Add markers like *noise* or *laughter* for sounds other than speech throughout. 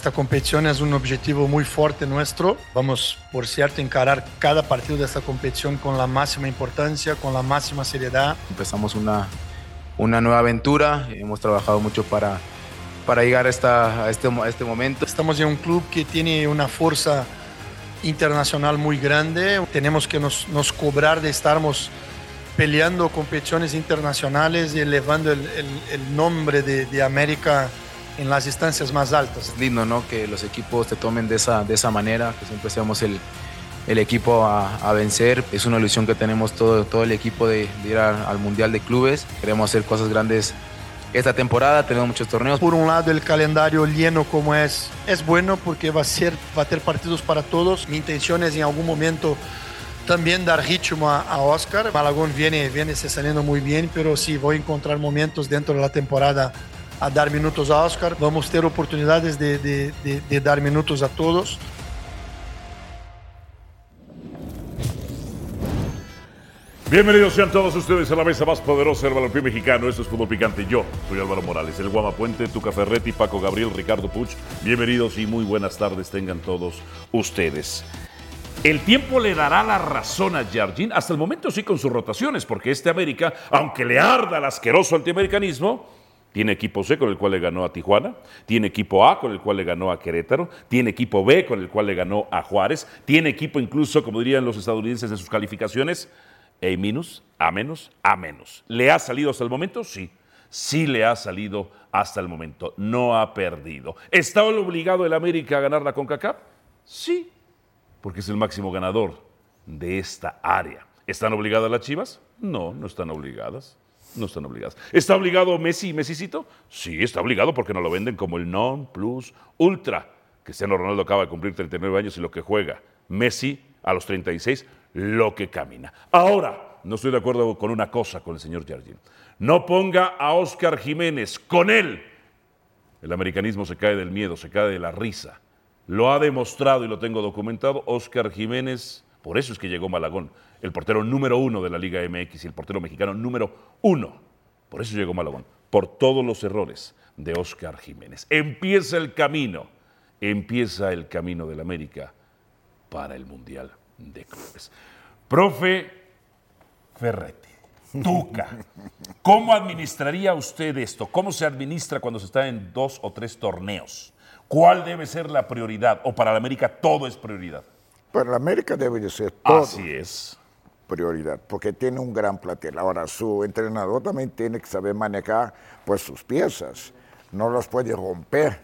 Esta competición es un objetivo muy fuerte nuestro. Vamos, por cierto, encarar cada partido de esta competición con la máxima importancia, con la máxima seriedad. Empezamos una, una nueva aventura, hemos trabajado mucho para, para llegar hasta a este, a este momento. Estamos en un club que tiene una fuerza internacional muy grande. Tenemos que nos, nos cobrar de estarmos peleando competiciones internacionales y elevando el, el, el nombre de, de, América en las instancias más altas. Es lindo, ¿no? Que los equipos te tomen de esa, de esa manera, que siempre seamos el, el equipo a, a, vencer. Es una ilusión que tenemos todo, todo el equipo de, de ir a, al Mundial de Clubes. Queremos hacer cosas grandes esta temporada, tenemos muchos torneos. Por un lado, el calendario lleno como es, es bueno porque va a, ser, va a tener partidos para todos. Mi intención es en algún momento también dar ritmo a, a, Oscar. Malagón viene, viene se saliendo muy bien, pero sí voy a encontrar momentos dentro de la temporada a dar minutos a Oscar. Vamos a tener oportunidades de, de, de, dar minutos a todos. Bienvenidos sean todos ustedes a la mesa más poderosa del balompié mexicano. Esto es Fútbol Picante. Yo soy Álvaro Morales, el Guama Puente, Tuca Ferretti, Paco Gabriel, Ricardo Puch. Bienvenidos y muy buenas tardes tengan todos ustedes. El tiempo le dará la razón a Jardín, hasta el momento sí con sus rotaciones, porque este América, aunque le arda el asqueroso antiamericanismo, tiene equipo C con el cual le ganó a Tijuana, tiene equipo A con el cual le ganó a Querétaro, tiene equipo B con el cual le ganó a Juárez, tiene equipo incluso, como dirían los estadounidenses en sus calificaciones, A minus, A menos, A menos. ¿Le ha salido hasta el momento? Sí. Sí le ha salido hasta el momento. No ha perdido. ¿Está obligado el América a ganar la CONCACAF? Sí, porque es el máximo ganador de esta área. ¿Están obligadas las Chivas? No, no están obligadas. No están obligadas. ¿Está obligado Messi y Messicito? Sí, está obligado porque nos lo venden como el non plus ultra. Cristiano Ronaldo acaba de cumplir 39 años y lo que juega. Messi a los 36 lo que camina. Ahora, no estoy de acuerdo con una cosa con el señor Jardín. No ponga a Oscar Jiménez con él. El americanismo se cae del miedo, se cae de la risa. Lo ha demostrado y lo tengo documentado. Oscar Jiménez, por eso es que llegó Malagón, el portero número uno de la Liga MX y el portero mexicano número uno. Por eso llegó Malagón, por todos los errores de Oscar Jiménez. Empieza el camino, empieza el camino del América para el Mundial de clubes. Profe Ferretti, Tuca, ¿cómo administraría usted esto? ¿Cómo se administra cuando se está en dos o tres torneos? ¿Cuál debe ser la prioridad? ¿O para la América todo es prioridad? Para la América debe de ser todo. Así es. Prioridad, porque tiene un gran plantel. Ahora, su entrenador también tiene que saber manejar pues, sus piezas. No las puede romper.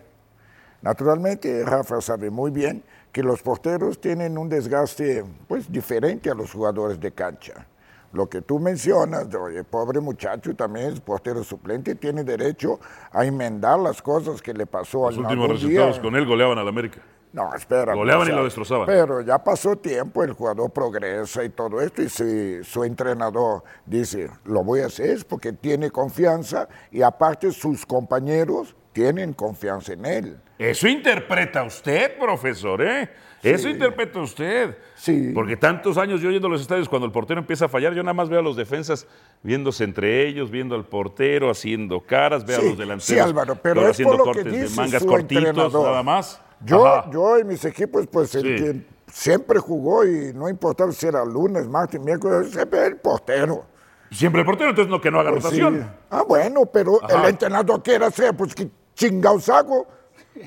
Naturalmente, Rafa sabe muy bien que los porteros tienen un desgaste pues diferente a los jugadores de cancha. Lo que tú mencionas, oye, pobre muchacho también es portero suplente, tiene derecho a enmendar las cosas que le pasó Los últimos resultados día. con él goleaban al América. No, espera. Goleaban o sea, y lo destrozaban. Pero ya pasó tiempo, el jugador progresa y todo esto, y si su entrenador dice, lo voy a hacer es porque tiene confianza y aparte sus compañeros tienen confianza en él. Eso interpreta usted, profesor, ¿eh? Eso interpreta usted. Sí. Porque tantos años yo yendo a los estadios, cuando el portero empieza a fallar, yo nada más veo a los defensas viéndose entre ellos, viendo al portero, haciendo caras, veo sí, a los delanteros sí, Álvaro, pero haciendo es por lo cortes que de mangas su cortitos, entrenador. nada más. Yo, Ajá. yo en mis equipos, pues el que siempre jugó y no importaba si era lunes, martes, miércoles, siempre el portero. Siempre el portero, entonces no que no haga Pues sí. rotación. Ah, bueno, pero Ajá. el entrenador quiere hacer, pues que chingados hago.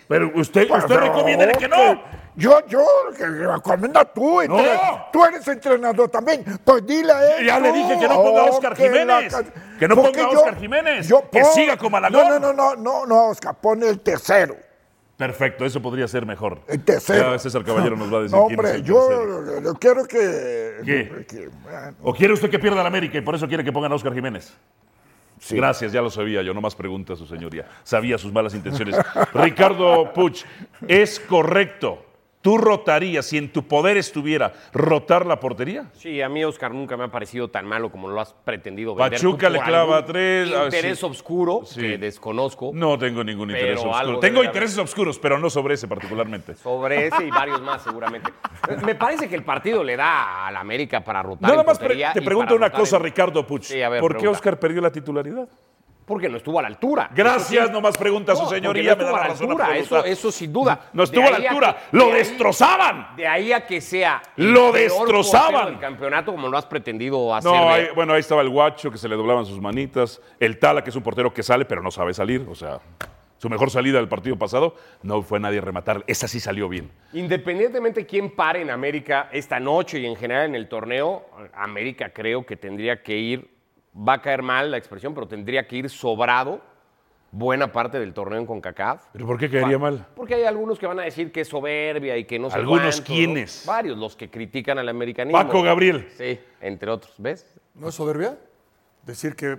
Pero usted, Pues, usted recomienda que no. Yo, yo, que recomienda tú. No. Tú eres entrenador también. Pues dile a él. Ya le dije que no ponga a Oscar Jiménez. Que no ponga a Oscar Jiménez. Que siga con Malagón. No, no, no, no, no, no, Oscar, pone el tercero. Perfecto, eso podría ser mejor. El tercero. Ya César Caballero nos va a decir No, quién es hombre, el yo, quiero que. ¿Qué? que, bueno, ¿O quiere usted que pierda la América y por eso quiere que pongan a Oscar Jiménez? sí. Gracias, ya lo sabía yo, no más pregunta su señoría. Sabía sus malas intenciones. *laughs* Ricardo Puch, es correcto. ¿Tú rotarías, si en tu poder estuviera, rotar la portería? Sí, a mí Oscar nunca me ha parecido tan malo como lo has pretendido vender. Pachuca le clava tres, ah, Interés sí. obscuro Sí. que desconozco. No tengo ningún interés oscuro. Tengo haber. intereses oscuros, pero no sobre ese particularmente. Sobre ese y varios más, seguramente. *laughs* Me parece que el partido le da a la América para rotar. Nada más te pregunto una cosa, en- Ricardo Puch. Sí, a ver, ¿Por qué. Oscar perdió la titularidad? Porque no estuvo a la altura. Gracias, no más pregunta su No, señoría. me no da estuvo a la altura, eso, eso sin duda. No estuvo De a la altura. que- ¡Lo de ahí- destrozaban! De ahí a que sea el Lo destrozaban. del campeonato como lo has pretendido hacer. No, ver. ahí- bueno, ahí estaba el guacho que se le doblaban sus manitas. El Tala, que es un portero que sale, pero no sabe salir. O sea, su mejor salida del partido pasado no fue nadie a rematar. Esa sí salió bien. Independientemente quién pare en América esta noche y en general en el torneo, América creo que tendría que ir, va a caer mal la expresión, pero tendría que ir sobrado buena parte del torneo en CONCACAF. ¿Pero por qué caería mal? Porque hay algunos que van a decir que es soberbia y que no sé ¿Algunos cuánto, ¿no? quiénes? Varios, los que critican al americanismo. Paco Gabriel. Sí, entre otros. ¿Ves? ¿No es soberbia? Decir que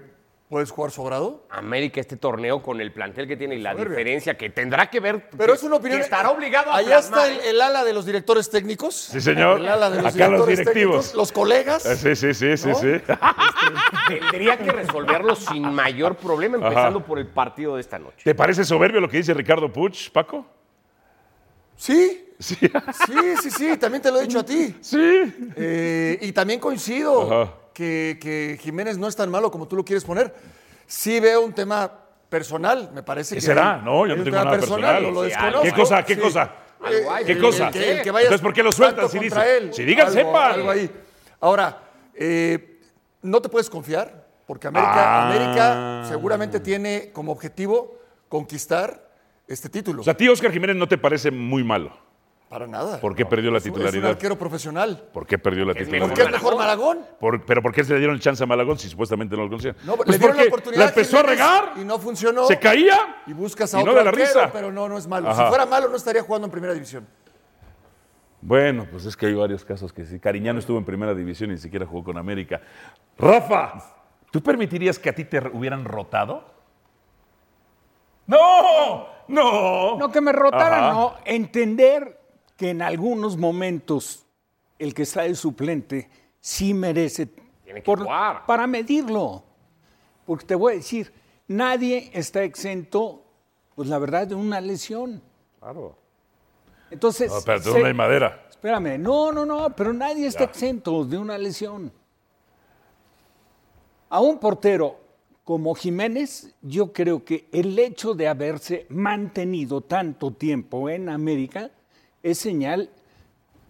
puedes jugar sobrado. América este torneo con el plantel que tiene y la Soberbia. diferencia que tendrá que ver. Pero que- es una opinión. que estará obligado a Allá está el, ¿eh? el ala de los directores técnicos. Sí, señor. El ala de los Acá los directores directivos. técnicos, los colegas. Eh, Sí, sí, sí, sí, sí. Tendría que resolverlo sin mayor problema, empezando por el partido de esta noche. ¿Te parece soberbio lo que dice Ricardo Puch, Paco? Sí, Sí. sí, sí, sí. También te lo he dicho a ti. Sí. Eh, y también coincido Ajá. Que, que Jiménez no es tan malo como tú lo quieres poner. Sí veo un tema personal, me parece ¿Qué que. será? hay- No, yo no tengo nada personal, personal. lo desconozco. ¿Qué cosa? ¿Qué Sí. cosa? ¿Qué el- cosa? el que- El que Entonces, ¿por qué lo sueltan si contra dice? él? Si digan, Algo- sepan. algo ahí. Ahora, eh, no te puedes confiar, porque América, Ah. América seguramente tiene como objetivo conquistar este título. O sea, a ti Oscar Jiménez no te parece muy malo. Para nada. ¿Por qué perdió la un- Es titularidad? un arquero profesional. ¿Por qué perdió la titularidad? ¿Por qué es mejor Malagón? Por- ¿Pero por qué se le dieron el chance a Malagón si supuestamente no lo conocían? No, Pues le dieron la oportunidad. la empezó a regar, Y no funcionó. se caía Y buscas a y otro no de la arquero, risa. pero no, no es malo. Ajá. Si fuera malo, no estaría jugando en primera división. Bueno, pues es que hay varios casos que sí. Cariñano estuvo en primera división y ni siquiera jugó con América. Rafa, ¿tú permitirías que a ti te hubieran rotado? ¡No! ¡No! No que me rotaran, Ajá. no. Entender que en algunos momentos el que está de suplente sí merece Tiene que jugar. para medirlo. Porque te voy a decir, nadie está exento, pues la verdad, de una lesión. Claro. Entonces, No, pero tú se- no hay madera. espérame, no, no, no, pero nadie está exento de una lesión. A un portero como Jiménez, yo creo que el hecho de haberse mantenido tanto tiempo en América es señal,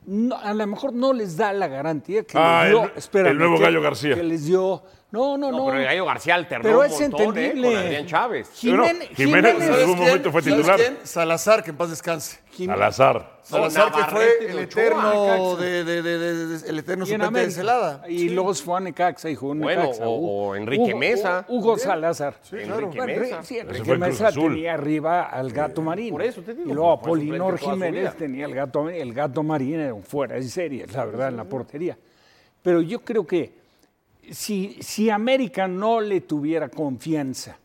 no, a lo mejor no les da la garantía que Ah, les dio, el- espérame, el nuevo que- Gallo García. Que les dio, no, no, No, no. pero el Gallo García alternó Pero un es montón, ¿eh? entendible. Con Adrián Chávez. Jiménez, Jiménez en algún momento fue ¿Sabes titular. quién? Salazar, que en paz descanse. Jiménez- Al azar. Salazar, que fue el eterno, de, de- de- de- de- el eterno suplente de. Celada. Y luego se fue a Necaxa y jugó en Bueno, Necaxa. o- Enrique Mesa. Hugo Salazar. claro. Enrique Bueno, Mesa. sí, Enrique Mesa tenía arriba al Gato Marín. por eso te digo, Y luego Apolinor Jiménez tenía el Gato, el Gato Marín, era un fuera de serie, la verdad, en la portería. Pero yo creo que si, si América no le tuviera confianza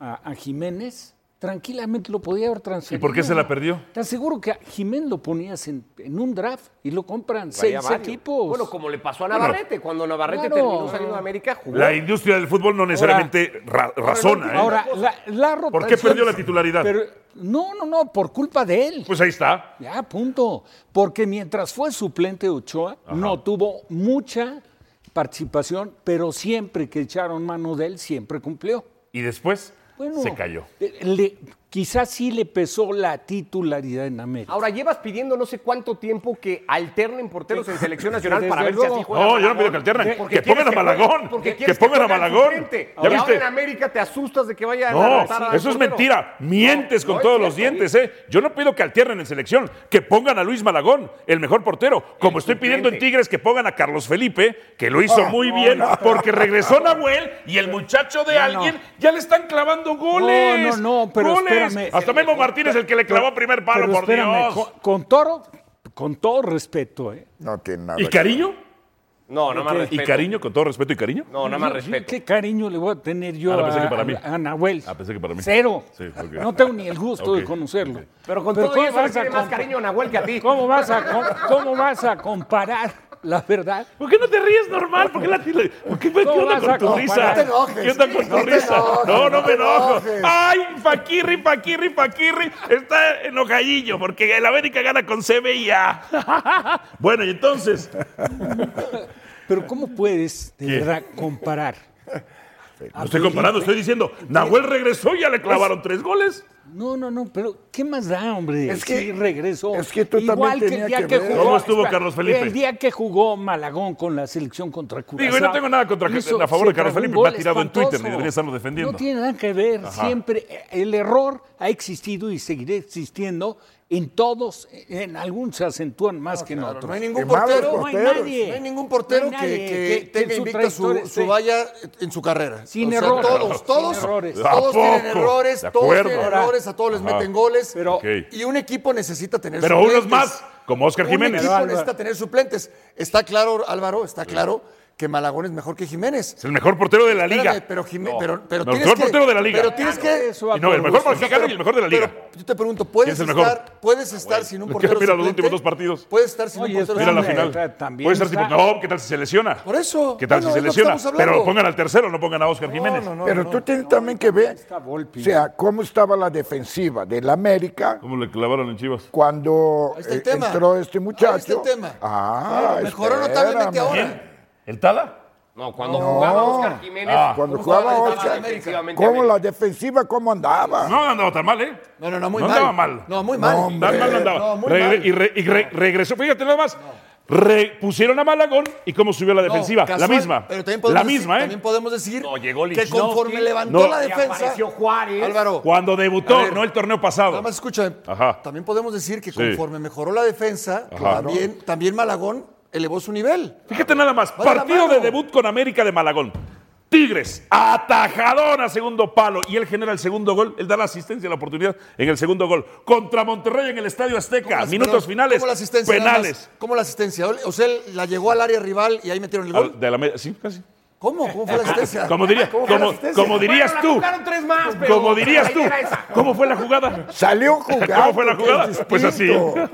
a, a Jiménez, tranquilamente lo podía haber transferido. por qué se la perdió? Te aseguro que a Jiménez lo ponías en, en un draft y lo compran Traía seis equipos. Bueno, como le pasó a Navarrete. Cuando Navarrete Claro. terminó saliendo de América, jugó. La industria del fútbol no necesariamente ra- razona, ¿eh? Ahora, la, la ¿Por qué perdió la titularidad? Pero, no, no, no, por culpa de él. Pues ahí está. Ya, punto. Porque mientras fue suplente de Ochoa, no tuvo mucha participación, pero siempre que echaron mano de él, siempre cumplió. Y después Bueno, se cayó. eh, le- quizás sí le pesó la titularidad en América. Ahora llevas pidiendo no sé cuánto tiempo que alternen porteros en selección *laughs* nacional para ver si así juega No, yo no pido que alternen. Porque Que pongan a Malagón. porque Que quieres pongan a Malagón. ¿Ya viste? ahora en América te asustas de que vaya a No, derrotar al eso es mentira. Mientes No, con no todos los dientes, ¿eh? Yo no pido que alternen en selección, que pongan a Luis Malagón, el mejor portero. Como estoy pidiendo en. Tigres que pongan a Carlos Felipe, que lo hizo muy bien, porque regresó Nahuel y el muchacho de alguien ya le están clavando goles. no, no, pero goles. Espérame. Hasta Memo Martínez, el que le clavó primer palo, por espérame, Dios. Con, con Toro, con todo respeto, ¿eh? No tiene nada. ¿Y cariño? No, nada más ¿Y ¿Y respeto. cariño? ¿Con todo respeto y cariño? No, nada más respeto. ¿Qué cariño le voy a tener yo Ah, a, pensé que para mí. a- Nahuel? Ah, pensé que para mí. Cero. Sí. No tengo ni el gusto de conocerlo. Pero con Pero todo ¿cómo eso le vas a tiene más cariño a Nahuel que a ti. ¿Cómo vas a, cómo vas a comparar la verdad? ¿Por qué no te ríes normal? ¿Por qué, la, ¿por qué, qué ¿Cómo onda con tu risa? No te enojes. ¿Qué onda con tu No te risa? enojes, no, no no me enojo. enojes. Ay, Paquirri, Paquirri, Paquirri está enojadillo porque el América gana con CB y A. *laughs* bueno, y entonces, Pero ¿cómo puedes de ¿Qué? verdad comparar No estoy comparando, estoy diciendo, Nahuel regresó y ya le clavaron tres goles. No, no, no, pero ¿qué más da, hombre? Es que- Sí, regresó. es que tú Igual también que el tenías día que que, jugó. ¿Cómo estuvo Carlos Felipe? El día que jugó Malagón con la selección contra Curazao. Digo, y no tengo nada contra- hizo- a favor de Carlos Felipe, me ha tirado en Twitter, ni debería estarlo defendiendo. No tiene nada que ver. Ajá. Siempre el error ha existido y seguirá existiendo en todos. En algunos se acentúan más que en otros. no hay ningún portero. No hay porteros. nadie. No hay ningún portero No hay nadie que, que que- tenga en su invicta su, su valla en su carrera. Sin O sea, errores. Todos, Sin todos, errores. ¿A todos tienen poco? errores, todos tienen errores, a todos les Ajá. meten goles. Pero-. Y un equipo necesita tener Pero suplentes. unos más, como Oscar Un Jiménez. equipo Pero, Álvaro- necesita tener suplentes. Está claro, Álvaro, está claro que Malagón es mejor que Jiménez. Es el mejor portero de la Espérame, liga. pero, Jimé- pero, pero tienes mejor que, portero de la liga. Pero tienes que... Eso no, el mejor mexicano y el mejor de la liga. Pero yo te pregunto, ¿puedes, ¿Quién es el mejor? estar, ¿puedes estar sin un portero mira los últimos dos partidos. ¿Puedes estar sin Oye, un portero Mira la final. también Puede estar sin- No, ¿qué tal si se lesiona? Por eso. ¿Qué tal Bueno, si se lesiona? Pero pongan al tercero, no pongan a Oscar Jiménez. No, no, Pero no. tú tienes también que ver, o sea, cómo estaba la defensiva del América ¿Cómo le clavaron en Chivas? cuando el eh, entró este muchacho. Ahí está el tema. Ah, Claro, mejoró notablemente espérame. ahora. ¿El Tala? No, cuando jugaba Oscar Jiménez. Ah. Cuando ¿cómo jugaba Oscar, ¿Cómo la defensiva cómo andaba? No andaba tan mal, ¿eh? No, no, no, muy No mal. andaba mal. No, muy mal. No. Tan mal no andaba. No, muy Regre- mal. y re- y re- regresó, fíjate nada más. Re- pusieron a Malagón y cómo subió la No, defensiva. casual, la misma. Pero también podemos la decir, misma, ¿eh? También podemos decir No, llegó que conforme levantó No. la defensa. apareció Juárez. Álvaro, Cuando debutó, ver. no el torneo pasado. nada más escúchame. Ajá. También podemos decir que Sí. conforme mejoró la defensa, también Malagón elevó su nivel. Fíjate nada más, Va partido de debut con América de Malagón. Tigres, atajadón a segundo palo y él genera el segundo gol, él da la asistencia, la oportunidad en el segundo gol. Contra Monterrey en el Estadio Azteca, ¿Cómo la- minutos finales, ¿Cómo la asistencia? penales. más? ¿Cómo la asistencia? O sea, él la llegó al área rival y ahí metieron el gol. de la sí, casi. ¿Cómo? ¿Cómo fue la asistencia? Como, diría, ¿Cómo fue la como, asistencia? como dirías Bueno, la tú, tocaron tres más, pero como dirías la tú, idea era esa. ¿cómo fue la jugada? Salió jugando. *laughs* ¿Cómo fue la que jugada? es Pues así. distinto.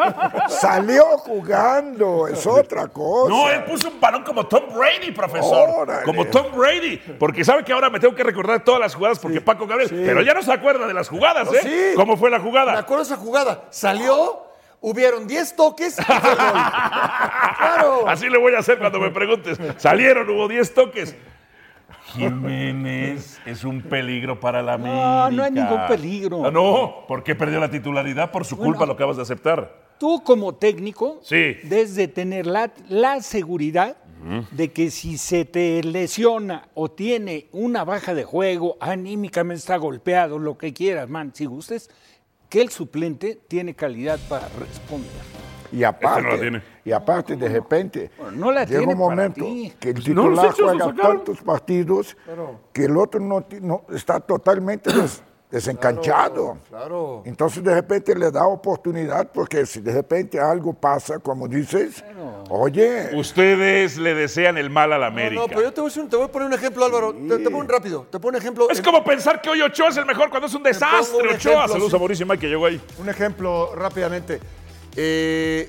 Salió jugando, es otra cosa. No, él puso un balón como Tom Brady, profesor. Órale. Como Tom Brady. Porque sabe que ahora me tengo que recordar todas las jugadas porque Paco Gabriel. Pero ya no se acuerda de las jugadas, ¿eh? sí. ¿Cómo fue la Me jugada? acuerdo de esa jugada. Salió, hubieron 10 toques y fue el gol. *laughs* Claro. Así le voy a hacer cuando me preguntes. Salieron, hubo 10 toques. Jiménez es un peligro para la América. no hay ningún peligro. Ah, no, ¿por qué perdió la titularidad? Por su culpa lo acabas de aceptar. Tú como técnico Sí. debes de tener la, la seguridad de que si se te lesiona o tiene una baja de juego, anímicamente está golpeado, lo que quieras, man, si gustes, que el suplente tiene calidad para responder. Y aparte, no la tiene. y aparte de repente, Bueno, no la llega tiene un momento que el no, titular juega tantos partidos que el otro no, está totalmente *clears throat* desencanchado. Claro. Entonces de repente le da oportunidad porque si de repente algo pasa, como dices, oye, Ustedes le desean el mal a la América. no, pero yo te voy, a, decir un- te voy a poner un ejemplo, Álvaro. Te, te pongo un rápido. Te pongo un ejemplo. Es en- como pensar que hoy Ochoa es el mejor cuando es un desastre, un Ochoa. ejemplo, Saludos sí. a Mauricio Mike que llegó ahí. Un ejemplo rápidamente. Eh,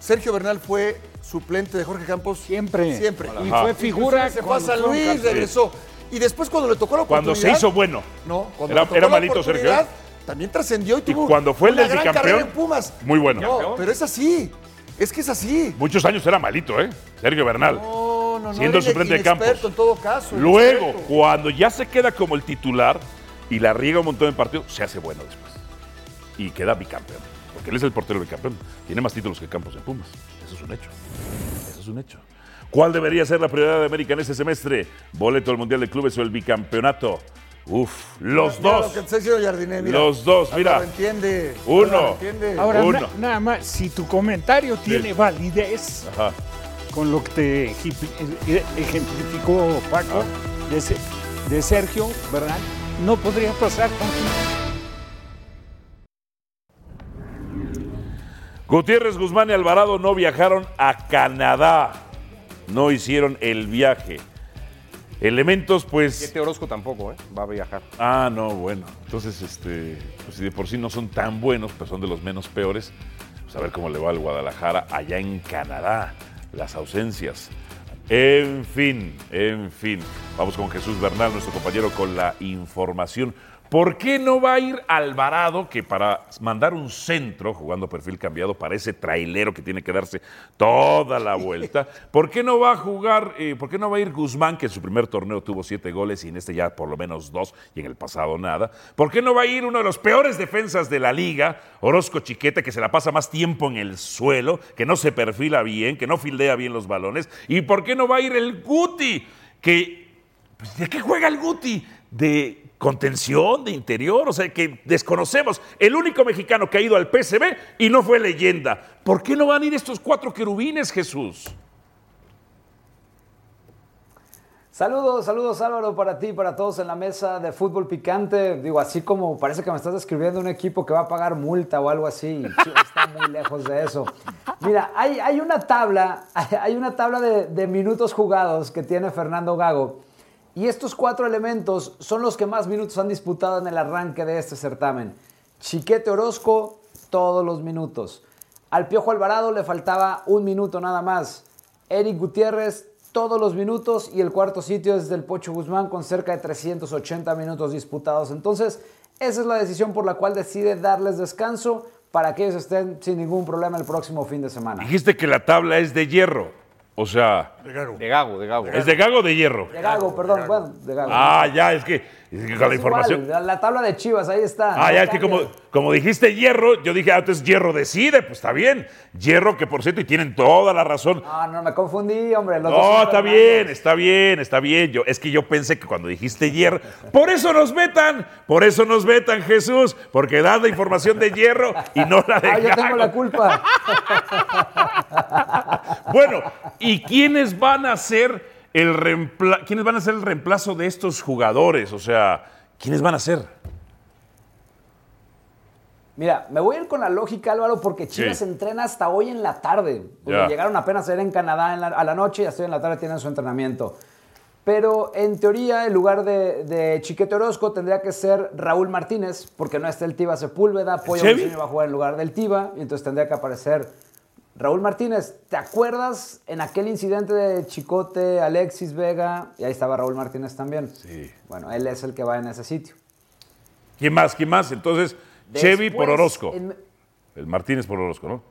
Sergio Bernal fue suplente de Jorge Campos. Siempre. Siempre. Y fue figura Se fue a cuando San Luis, regresó. Y después cuando le tocó la Cuando oportunidad. se hizo bueno. No, cuando Era- le tocó era la malito, Sergio. oportunidad, También trascendió y tuvo cuando fue el una gran bicampeón, carrera en Pumas. muy bueno. No, pero es así. Es que es así. Muchos años era malito, ¿eh? Sergio Bernal. No, no, no. siendo suplente de Campos. en todo caso. Luego, inexperto. cuando ya se queda como el titular y la riega un montón de partidos, se hace bueno después. Y queda bicampeón. Porque él es el portero bicampeón. Tiene más títulos que Campos en Pumas. Eso es un hecho. Eso es un hecho. ¿Cuál debería ser la prioridad de América en este semestre? ¿Boleto al Mundial de Clubes o el bicampeonato? Uf, los Mira dos. Lo que te está diciendo Jardiné, mira. Los dos, mira. Álvaro entiende. Uno. Entiende. Ahora, Uno. na- nada más, si tu comentario tiene validez Ajá. con lo que te ejipi- eh, ejemplificó Paco de, Se- de Sergio, ¿verdad? No podría pasar con Gutiérrez, Guzmán y Alvarado no viajaron a Canadá. No hicieron el viaje. Elementos, pues. Siete Orozco tampoco, ¿eh? Va a viajar. Ah, no, bueno. Entonces, este, pues si de por sí no son tan buenos, pues son de los menos peores. Pues a ver cómo le va al Guadalajara allá en Canadá. Las ausencias. En fin, en fin. Vamos con Jesús Bernal, nuestro compañero, con la información. ¿Por qué no va a ir Alvarado, que para mandar un centro, jugando perfil cambiado, para ese trailero que tiene que darse toda la vuelta? ¿Por qué no va a jugar, eh, por qué no va a ir Guzmán, que en su primer torneo tuvo siete goles y en este ya por lo menos dos y en el pasado nada? ¿Por qué no va a ir uno de los peores defensas de la liga, Orozco Chiquete, que se la pasa más tiempo en el suelo, que no se perfila bien, que no fildea bien los balones? ¿Y por qué no va a ir el Guti, que... pues, ¿De qué juega el Guti? De contención de interior, o sea, que desconocemos. El único mexicano que ha ido al PSV y no fue leyenda. ¿Por qué no van a ir estos cuatro querubines, Jesús? Saludos, saludos Álvaro para ti, para todos en la mesa de fútbol picante. Digo, así como parece que me estás describiendo un equipo que va a pagar multa o algo así. Está muy lejos de eso. Mira, hay, hay una tabla, *laughs* hay una tabla de minutos jugados que tiene Fernando Gago. Y estos cuatro elementos son los que más minutos han disputado en el arranque de este certamen. Chiquete Orozco, todos los minutos. Al Piojo Alvarado le faltaba un minuto nada más. Eric Gutiérrez, todos los minutos. Y el cuarto sitio es del Pocho Guzmán con cerca de 380 minutos disputados. Entonces, esa es la decisión por la cual decide darles descanso para que ellos estén sin ningún problema el próximo fin de semana. Dijiste que la tabla es de hierro. O sea, De Gago, de Gago. ¿es de gago o de hierro? De Gago, perdón, bueno, de Gago. Ah, ya, es que, es que con la información. igual, la, la tabla de Chivas, ahí está. Ah, no ya, es que como, como dijiste hierro, yo dije antes hierro decide, pues está bien. Hierro, que por cierto, y tienen toda la razón. No, no, me confundí, hombre. los No, está bien, está bien, está bien. Yo, es que yo pensé que cuando dijiste hierro, por eso nos vetan, por eso nos vetan, Jesús, porque das la información de hierro y no la de *laughs* Ah, yo tengo la culpa. *laughs* Bueno, ¿y quiénes van a ser el reempla- quiénes van a ser el reemplazo de estos jugadores? O sea, ¿quiénes van a ser? Mira, me voy a ir con la lógica, Álvaro, porque Chivas Sí. entrena hasta hoy en la tarde. Llegaron apenas a ir en Canadá en la- a la noche y hasta hoy en la tarde tienen su entrenamiento. Pero en teoría, el lugar de, de Chiquete Orozco tendría que ser Raúl Martínez, porque no está el Tiba Sepúlveda. Pollo va a jugar en lugar del Tiba, y entonces tendría que aparecer Raúl Martínez. ¿Te acuerdas en aquel incidente de Chicote, Alexis Vega? Y ahí estaba Raúl Martínez también. Sí. Bueno, él es el que va en ese sitio. ¿Quién más? ¿Quién más? Entonces, Chevy por Orozco. en- El Martínez por Orozco, ¿no?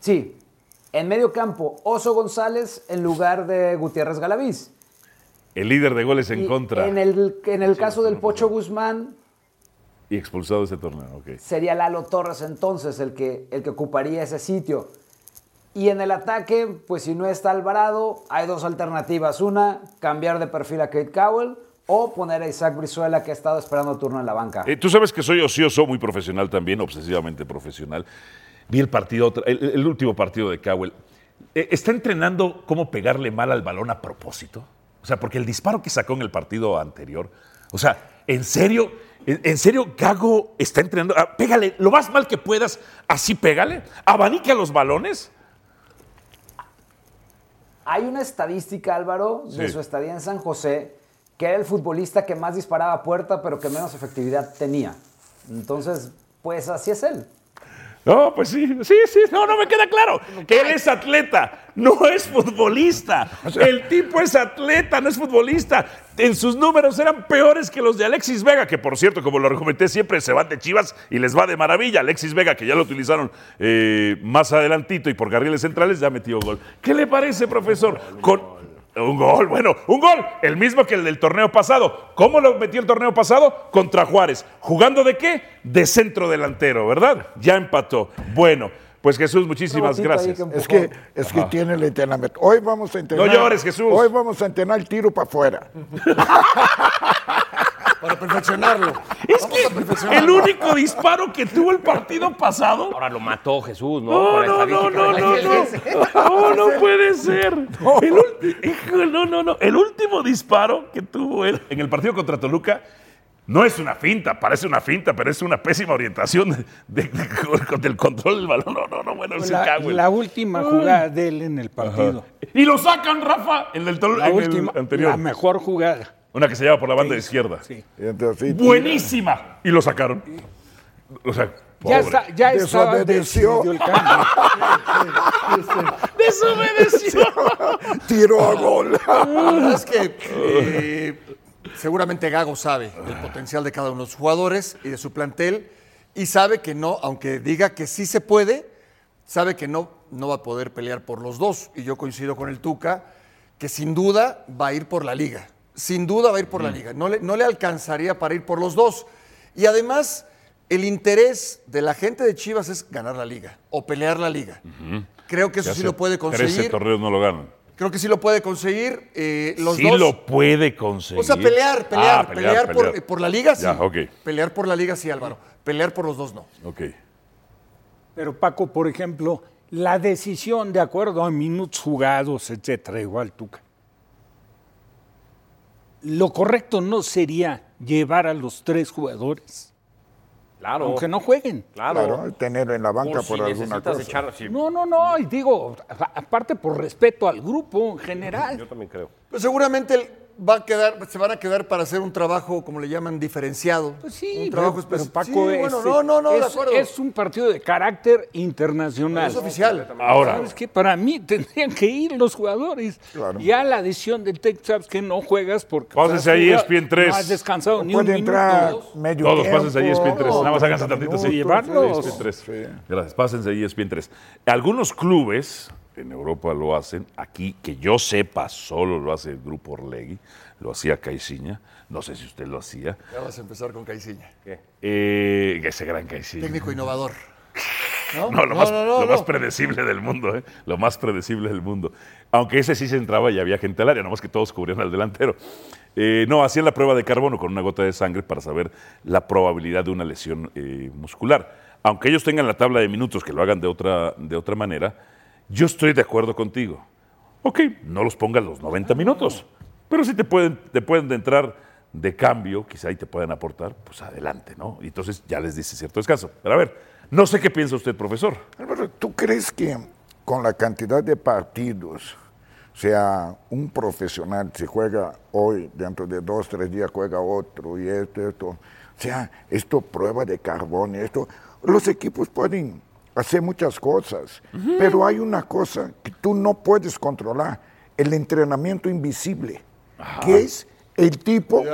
Sí. En medio campo, Oso González en lugar de Gutiérrez Galaviz. El líder de goles en Y contra En el, en el caso del Pocho Guzmán, y expulsado de ese torneo. ok. sería Lalo Torres entonces el que, el que ocuparía ese sitio. Y en el ataque, pues si no está Alvarado, hay dos alternativas. Una, cambiar de perfil a Kate Cowell o poner a Isaac Brizuela que ha estado esperando turno en la banca. Eh, Tú sabes que soy ocioso, muy profesional también, obsesivamente profesional. Vi el partido, el, el último partido de Cowell. Eh, ¿Está entrenando cómo pegarle mal al balón a propósito? O sea, porque el disparo que sacó en el partido anterior, o sea, ¿en serio? ¿En, serio Gago está entrenando? Ah, pégale lo más mal que puedas, así pégale. Abanica los balones. Hay una estadística, Álvaro, de Sí. su estadía en San José, que era el futbolista que más disparaba a puerta, pero que menos efectividad tenía. Entonces, pues así es él. No, pues sí, sí, sí, no, no me queda claro. Que él es atleta, no es futbolista. *laughs* El tipo es atleta, no es futbolista. En sus números eran peores que los de Alexis Vega, que por cierto, como lo argumenté siempre, se van de Chivas y les va de maravilla. Alexis Vega, que ya lo utilizaron eh, más adelantito y por carriles centrales, ya metió gol. ¿Qué le parece, profesor? Con, un gol, bueno, un gol, el mismo que el del torneo pasado. ¿Cómo lo metió el torneo pasado? Contra Juárez. ¿Jugando de qué? De centro delantero, ¿verdad? Ya empató. Bueno, pues Jesús, muchísimas gracias. que Es que, es que tiene el entrenamiento. Hoy vamos a entrenar. No llores, Jesús. Hoy vamos a entrenar el tiro para afuera. *laughs* Para perfeccionarlo. Es que el único disparo que tuvo el partido pasado. Ahora lo mató Jesús, ¿no? No, la no, no, no, no, no. No, no puede ser. El ulti- hijo, no, no, no. El último disparo que tuvo él en el partido contra Toluca no es una finta, parece una finta, pero es una pésima orientación de, de- de- del control del balón. No, no, no, bueno, se La, cago en- la última jugada de él en el partido. Y lo sacan, Rafa, tol- La en el última, anterior. la mejor jugada. Una que se lleva por la banda izquierda. Sí. Y entonces, sí, Buenísima. Y lo sacaron. O sea, Ya, pobre. está, ya estaba Desobedeció. decidido el cambio. *laughs* Desobedeció. *laughs* tiro a gol. La verdad es que eh, seguramente Gago sabe del potencial de cada uno de los jugadores y de su plantel y sabe que no, aunque diga que sí se puede, sabe que no, no va a poder pelear por los dos. Y yo coincido con el Tuca, que sin duda va a ir por la liga. Sin duda va a ir por la liga. No le, no le alcanzaría para ir por los dos. Y además, el interés de la gente de Chivas es ganar la liga o pelear la liga. Creo que eso Ya sí lo puede 13 conseguir. torneos no lo ganan. Creo que sí lo puede conseguir. eh, los sí dos. lo puede conseguir. O sea, pelear, pelear, Ah, pelear, por, por la liga sí. Ya, ok. Pelear por la liga sí, Álvaro. Pelear por los dos no. Ok. Pero Paco, por ejemplo, la decisión de acuerdo a minutos jugados, etcétera, igual Tuca. Lo correcto no sería llevar a los tres jugadores, Claro. aunque no jueguen. Claro. Claro, tenerlo en la banca Por por, si alguna cosa. echar- No, no, no, y digo, aparte por respeto al grupo en general. Yo también creo. Pero seguramente él va a quedar, se van a quedar para hacer un trabajo, como le llaman, diferenciado. Pues sí, un trabajo pero, pero especial. Paco Sí, es, bueno, no, no, no, de es- acuerdo. es un partido de carácter internacional. Es oficial. Ahora, ¿Sabes qué? Para mí *laughs* tendrían que ir los jugadores. Claro. Ya la decisión del Tech sabes que no juegas porque Pásense has ahí, ESPN 3. No has descansado ni un minuto. entrar medio todos pásense ahí ESPN 3. Nada más háganse 30 tantito. Sí, llevarlos. ESPN 3. Gracias. Pásense ahí ESPN 3. Algunos clubes en Europa lo hacen. Aquí, que yo sepa, solo lo hace el grupo Orlegui. Lo hacía Caixinha. No sé si usted lo hacía. Ya vas a empezar con Caiciña. Eh, ese gran Caixinha. Técnico innovador. *laughs* No, lo, más, lo más predecible del mundo, ¿eh? Lo más predecible del mundo. Aunque ese sí se entraba y había gente al área, nomás que todos cubrían al delantero. Eh, no, hacían la prueba de carbono con una gota de sangre para saber la probabilidad de una lesión eh, muscular. Aunque ellos tengan la tabla de minutos que lo hagan de otra, de otra manera, yo estoy de acuerdo contigo. Ok, no los pongas los 90 minutos, pero si te pueden, te pueden entrar de cambio, quizá ahí te puedan aportar, pues adelante, ¿no? Y entonces ya les dice cierto descanso. Pero a ver, no sé qué piensa usted, profesor. Álvaro, ¿tú crees que con la cantidad de partidos, o sea, un profesional si juega hoy, dentro de dos, tres días juega otro y esto, esto, o sea, esto prueba de carbón, esto, los equipos pueden hacer muchas cosas, pero hay una cosa que tú no puedes controlar, el entrenamiento invisible, que es el tipo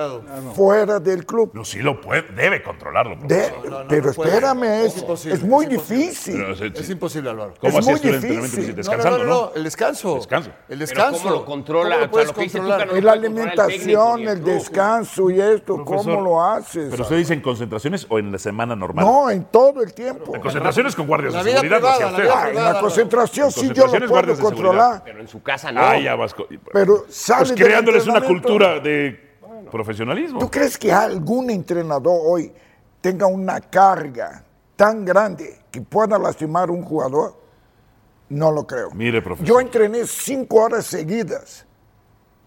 fuera del club. No, sí lo puede, debe controlarlo. De- pero espérame, Es es, es muy es imposible. difícil. Pero, sí, Es imposible, Álvaro. ¿Cómo es muy tú el entrenamiento difícil. descansando, no, no? no, no, el descanso. Descanso. El descanso. ¿cómo lo controla? ¿Cómo O lo sea, Y la alimentación, el descanso y esto, ¿cómo lo haces? Pero usted dice en concentraciones o en la semana normal. No, en todo el tiempo. En concentraciones con guardias La de vida seguridad, Ah, en la no. concentración En sí yo lo puedo controlar. Pero en su casa no. Ah, ya vas. co- Pero Pues sales del creándoles una cultura de profesionalismo. ¿Tú crees que algún entrenador hoy tenga una carga tan grande que pueda lastimar a un jugador? No lo creo. Mire, profesor. Yo entrené cinco horas seguidas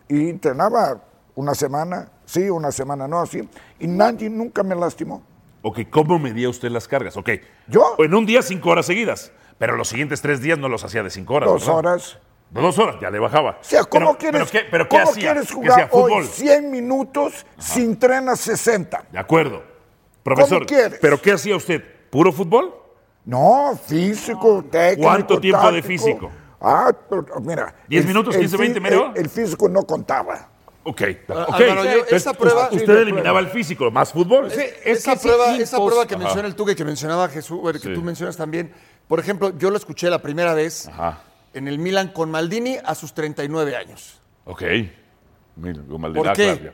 y entrenaba una semana, sí, una semana no, así, y nadie nunca me lastimó. Ok, ¿cómo medía usted las cargas? Ok. ¿Yo? En un día cinco horas seguidas, pero los siguientes tres días no los hacía de cinco horas. Dos ¿verdad? horas. Dos horas, ya le bajaba. O sea, ¿cómo Pero- quieres, pero qué- pero cómo hacía? quieres ¿Qué jugar hacía? hoy ¿Fútbol? 100 minutos si entrenas 60? De acuerdo. Profesor, quieres? ¿pero qué hacía usted? ¿Puro fútbol? No, físico, técnico. ¿Cuánto tiempo de físico? Ah, pero, mira. ¿Diez el- minutos, el 15, fí- 20, media hora? El, el físico no contaba. Ok. Ah, ok. Álvaro, yo- Entonces, esa prueba- usted Sí, eliminaba el físico, más fútbol. esa, que prueba, sí esa prueba que Ajá. menciona el Tuque, que mencionaba Jesús, que Sí. tú mencionas también. Por ejemplo, yo lo escuché la primera vez Ajá. En el Milan con Maldini a sus 39 años. Ok. Con ¿Por Maldini, qué? claro.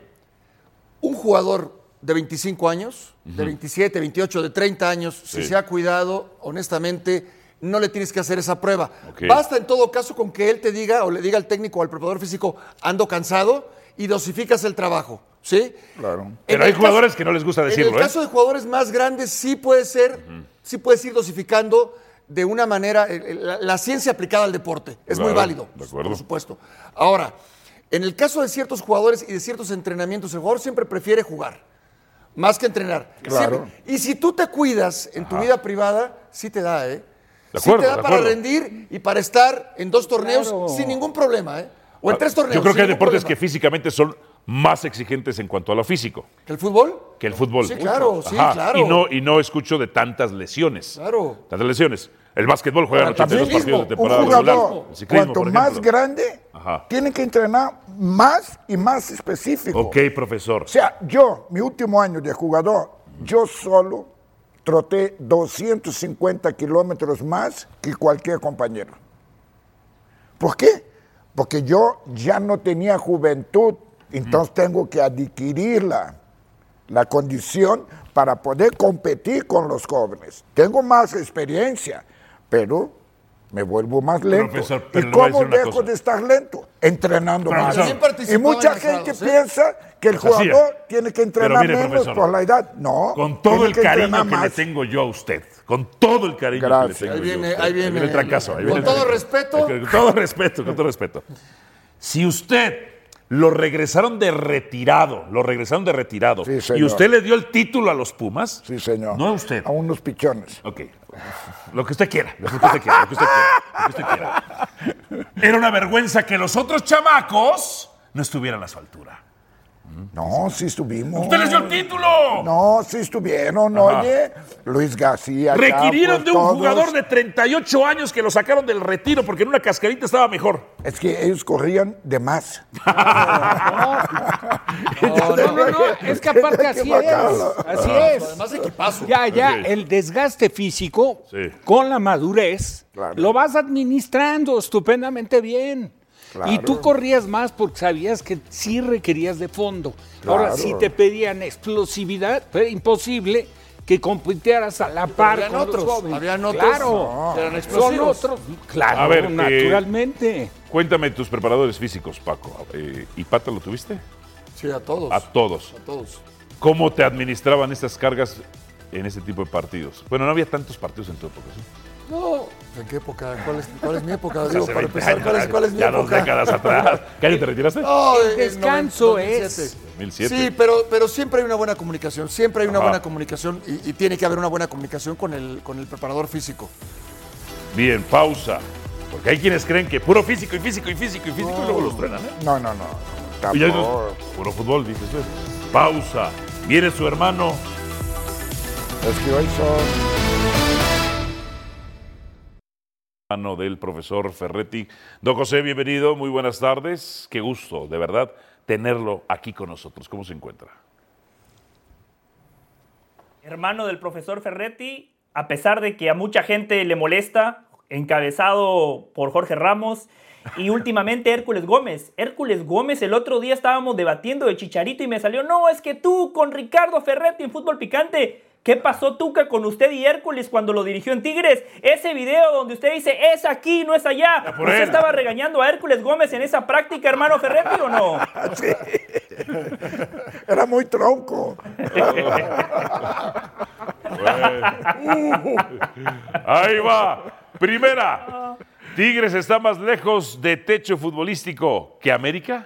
Un jugador de 25 años, de 27, 28, de 30 años, si se ha cuidado, honestamente, no le tienes que hacer esa prueba. Basta en todo caso con que él te diga o le diga al técnico o al preparador físico, ando cansado y dosificas el trabajo. ¿Sí? Claro. En Pero hay jugadores que no les gusta decirlo, En el ¿eh? caso de jugadores más grandes, sí puede ser, sí puedes ir dosificando de una manera, eh, eh, la, la ciencia aplicada al deporte. Es muy válido, de acuerdo. por supuesto. Ahora, en el caso de ciertos jugadores y de ciertos entrenamientos, el jugador siempre prefiere jugar, más que entrenar. Claro. Siempre. Y si tú te cuidas en tu vida privada, sí te da, ¿eh? De sí te da de para acuerdo. rendir y para estar en dos torneos Claro. sin ningún problema, ¿eh? O en tres torneos. Yo creo que hay deportes que físicamente son más exigentes en cuanto a lo físico ¿Que el fútbol? que el fútbol. Sí, claro, sí, claro. Y no, y no escucho de tantas lesiones. Claro. Tantas lesiones. El básquetbol juega Ahora, 82 también partidos de temporada un regular. jugador, El ciclismo, cuanto más grande, Ajá. tiene que entrenar más y más específico. Ok, profesor. O sea, yo, mi último año de jugador, yo solo troté 250 kilómetros más que cualquier compañero. ¿Por qué? Porque yo ya no tenía juventud, entonces tengo que adquirirla, la condición para poder competir con los jóvenes. Tengo más experiencia, pero me vuelvo más lento. Profesor, ¿Y cómo dejo cosa. de estar lento? Entrenando más. Profesor. Y mucha en gente ¿eh? piensa que el Pues jugador tiene que entrenar mire, menos profesor, por la edad. No. Con todo el que cariño que le tengo yo a usted, con todo el cariño Gracias. que le tengo Ahí yo a viene- usted. ahí viene- el trancazo. ahí con viene el todo respeto. *laughs* Con todo respeto, con todo respeto. Si usted lo regresaron de retirado, lo regresaron de retirado, Sí, y señor. usted le dio el título a los Pumas, Sí, señor. no a usted. A unos pichones. Ok. Lo que usted quiera, lo que usted quiera, lo que usted quiera, lo que usted quiera. Era una vergüenza que los otros chamacos no estuvieran a su altura. No, sí estuvimos. ¡Usted les dio el título! No, sí estuvieron, Ajá. oye. Luis García. Requirieron Campos, de un todos. jugador de 38 años que lo sacaron del retiro porque en una cascarita estaba mejor. Es que ellos corrían de más. *laughs* No, no, no, no, es que aparte así es. Así es. Además, equipazo. Ya, ya, el desgaste físico Sí. con la madurez Claro. lo vas administrando estupendamente bien. Y tú corrías más porque sabías que sí requerías de fondo. Ahora, si te pedían explosividad, era imposible que compitieras a la par habían con otros, los jóvenes. habían otros Claro, eran son otros. Claro, A ver, eh, naturalmente. Cuéntame tus preparadores físicos, Paco. Eh, ¿Y Pata lo tuviste? Sí, a todos. A todos. A todos. ¿Cómo te administraban estas cargas en ese tipo de partidos? Bueno, no había tantos partidos en tu época. ¿sí? No, ¿en qué época? ¿Cuál es, cuál es mi época? *laughs* Hace Digo, para 20 empezar, años, ¿cuál es, cuál es mi ya dos época? décadas atrás. *laughs* ¿Qué año te retiraste? No, El descanso 2007. es- 2007. Sí, pero, pero siempre hay una buena comunicación, siempre hay una Ajá. buena comunicación y, y tiene que haber una buena comunicación con el, con el preparador físico. Bien, pausa. Porque hay quienes creen que puro físico y físico y físico y físico y luego los trenan, ¿eh? No, no, no. Y ya puro fútbol, dices tú. Pausa. Viene su hermano. Es hermano del profesor Ferretti. Don José, bienvenido, muy buenas tardes. Qué gusto, de verdad, tenerlo aquí con nosotros. ¿Cómo se encuentra? hermano del profesor Ferretti, a pesar de que a mucha gente le molesta, encabezado por Jorge Ramos y *laughs* últimamente Hércules Gómez. Hércules Gómez, el otro día estábamos debatiendo de Chicharito y me salió, no, es que tú con Ricardo Ferretti en Fútbol Picante. ¿Qué pasó Tuca con usted y Hércules cuando lo dirigió en Tigres? Ese video donde usted dice, es aquí, no es allá. por ¿Usted él. estaba regañando a Hércules Gómez en esa práctica, hermano Ferretti, o no? *laughs* Sí. Era muy tronco. Ahí va. Primera. Tigres está más lejos de techo futbolístico que América.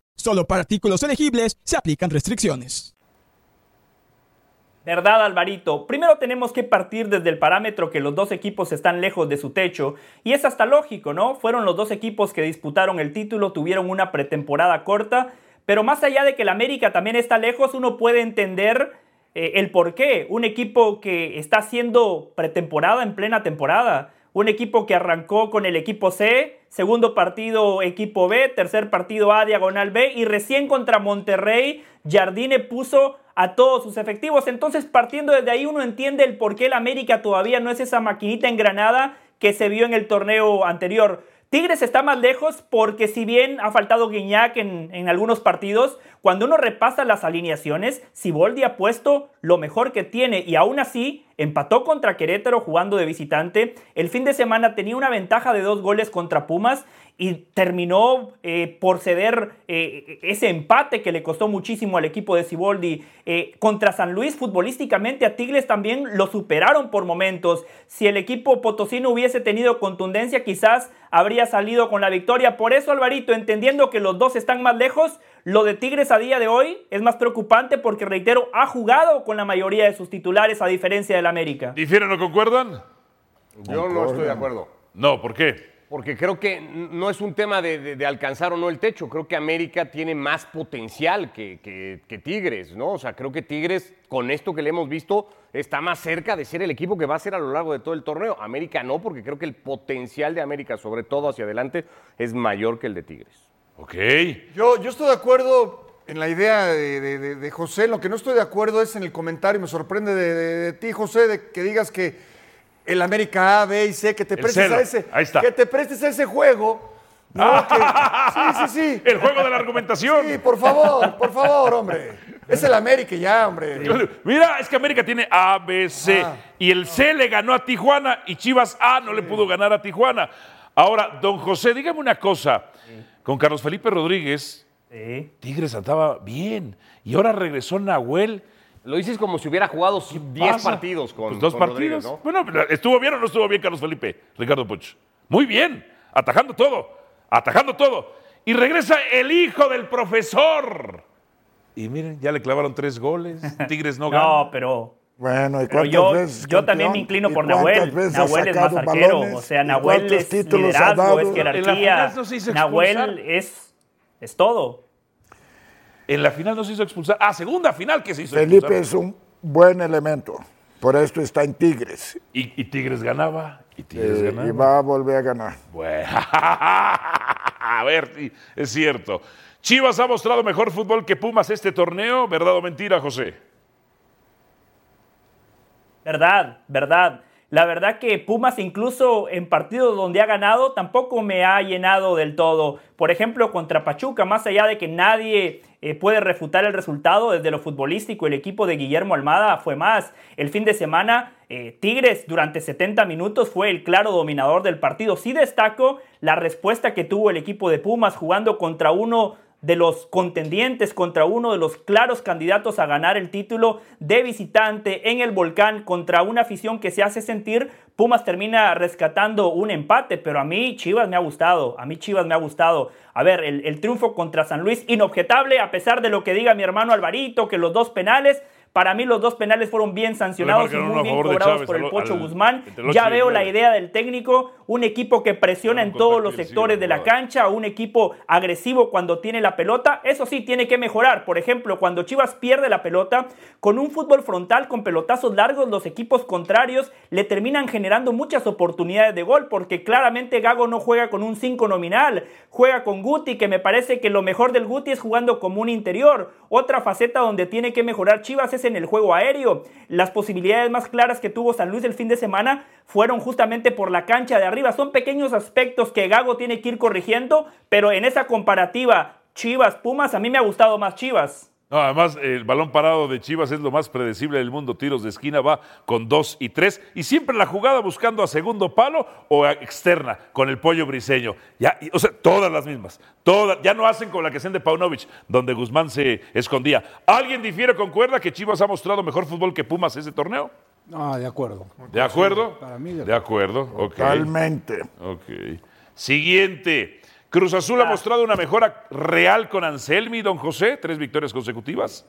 Solo para artículos elegibles se aplican restricciones. ¿Verdad, Alvarito? Primero tenemos que partir desde el parámetro que los dos equipos están lejos de su techo, y es hasta lógico, ¿no? Fueron los dos equipos que disputaron el título, tuvieron una pretemporada corta, pero más allá de que el América también está lejos, uno puede entender eh, el por qué. Un equipo que está haciendo pretemporada en plena temporada, un equipo que arrancó con el equipo C, segundo partido equipo B, tercer partido A diagonal B y recién contra Monterrey Jardine puso a todos sus efectivos. Entonces partiendo desde ahí uno entiende el por qué el América todavía no es esa maquinita engranada que se vio en el torneo anterior. Tigres está más lejos porque si bien ha faltado Guiñac en, en algunos partidos, cuando uno repasa las alineaciones, Siboldi ha puesto lo mejor que tiene y aún así empató contra Querétaro jugando de visitante. El fin de semana tenía una ventaja de dos goles contra Pumas y terminó eh, por ceder eh, ese empate que le costó muchísimo al equipo de Siboldi. Eh, contra San Luis, futbolísticamente a Tigres también lo superaron por momentos. Si el equipo potosino hubiese tenido contundencia, quizás habría salido con la victoria. Por eso, Alvarito, entendiendo que los dos están más lejos, lo de Tigres a día de hoy es más preocupante porque, reitero, ha jugado con la mayoría de sus titulares a diferencia del América. ¿Difieren o concuerdan? Yo no estoy de acuerdo. No, ¿por qué? Porque creo que no es un tema de, de- de alcanzar o no el techo. Creo que América tiene más potencial que, que- que Tigres, ¿no? O sea, creo que Tigres, con esto que le hemos visto, está más cerca de ser el equipo que va a ser a lo largo de todo el torneo. América no, porque creo que el potencial de América, sobre todo hacia adelante, es mayor que el de Tigres. Ok. Yo, yo estoy de acuerdo en la idea de, de- de- de José. Lo que no estoy de acuerdo es en el comentario, me sorprende de, de- de ti, José, de que digas que el América A, B y C, que te El prestes celo. a ese, Ahí está. que te prestes a ese juego. No, que- sí, sí, sí. *laughs* El juego de la argumentación. Sí, por favor, por favor, hombre. Es el América ya, hombre. Mira, es que América tiene A, B, C. Ah. Y el C le ganó a Tijuana y Chivas A no le pudo ganar a Tijuana. Ahora, don José, dígame una cosa. Con Carlos Felipe Rodríguez, Sí. Tigres andaba bien. Y ahora regresó Nahuel. Lo dices como si hubiera jugado 10 pasa? partidos con, Pues dos con partidos. Rodríguez, ¿no? Bueno, ¿estuvo bien o no estuvo bien Carlos Felipe? Ricardo Puch. Muy bien. Atajando todo. Atajando todo. Y regresa el hijo del profesor. Y miren, ya le clavaron tres goles. *laughs* Tigres no gana. No, pero Bueno, ¿y Pero yo, veces yo también me inclino ¿Y por Nahuel. Nahuel es más arquero. balones? O sea, ¿Y Nahuel es liderazgo, es En la jerarquía. final no se hizo Nahuel es, es todo. En la final no se hizo expulsar. Ah, segunda final que se hizo Felipe expulsar. es un buen elemento. Por esto está en Tigres. Y, y Tigres ganaba. Y Tigres Eh, ganaba. y va a volver a ganar. Bueno, *laughs* a ver, sí, es cierto. Chivas ha mostrado mejor fútbol que Pumas este torneo, ¿verdad o mentira, José? Verdad, verdad. La verdad que Pumas incluso en partidos donde ha ganado tampoco me ha llenado del todo. Por ejemplo, contra Pachuca, más allá de que nadie eh, puede refutar el resultado desde lo futbolístico, el equipo de Guillermo Almada fue más. El fin de semana, eh, Tigres durante 70 minutos fue el claro dominador del partido. Sí destaco la respuesta que tuvo el equipo de Pumas jugando contra uno de los contendientes contra uno de los claros candidatos a ganar el título de visitante en el volcán contra una afición que se hace sentir. Pumas termina rescatando un empate, pero a mí Chivas me ha gustado, a mí Chivas me ha gustado. A ver, el, el triunfo contra San Luis, inobjetable, a pesar de lo que diga mi hermano Alvarito, que los dos penales, para mí los dos penales fueron bien sancionados y muy bien cobrados Chávez por el Pocho al- Guzmán. el Ya veo la idea del técnico, un equipo que presiona en todos los sectores de la cancha, un equipo agresivo cuando tiene la pelota. Eso sí, tiene que mejorar. Por ejemplo, cuando Chivas pierde la pelota, con un fútbol frontal, con pelotazos largos, los equipos contrarios le terminan generando muchas oportunidades de gol, porque claramente Gago no juega con un 5 nominal, juega con Guti, que me parece que lo mejor del Guti es jugando como un interior. Otra faceta donde tiene que mejorar Chivas es en el juego aéreo. Las posibilidades más claras que tuvo San Luis el fin de semana fueron justamente por la cancha de arriba. Son pequeños aspectos que Gago tiene que ir corrigiendo, pero en esa comparativa Chivas-Pumas, a mí me ha gustado más Chivas. No, además, el balón parado de Chivas es lo más predecible del mundo. Tiros de esquina va con dos y tres. Y siempre la jugada buscando a segundo palo o a externa con el pollo briseño. Ya, y- o sea, todas las mismas. Todas, ya no hacen con la que hacen de Paunovic, donde Guzmán se escondía. ¿Alguien difiere, concuerda que Chivas ha mostrado mejor fútbol que Pumas ese torneo? No, de acuerdo. ¿De acuerdo? Para mí, de De acuerdo. Totalmente. Ok. Siguiente. Cruz Azul ha mostrado una mejora real con Anselmi, don José. Tres victorias consecutivas.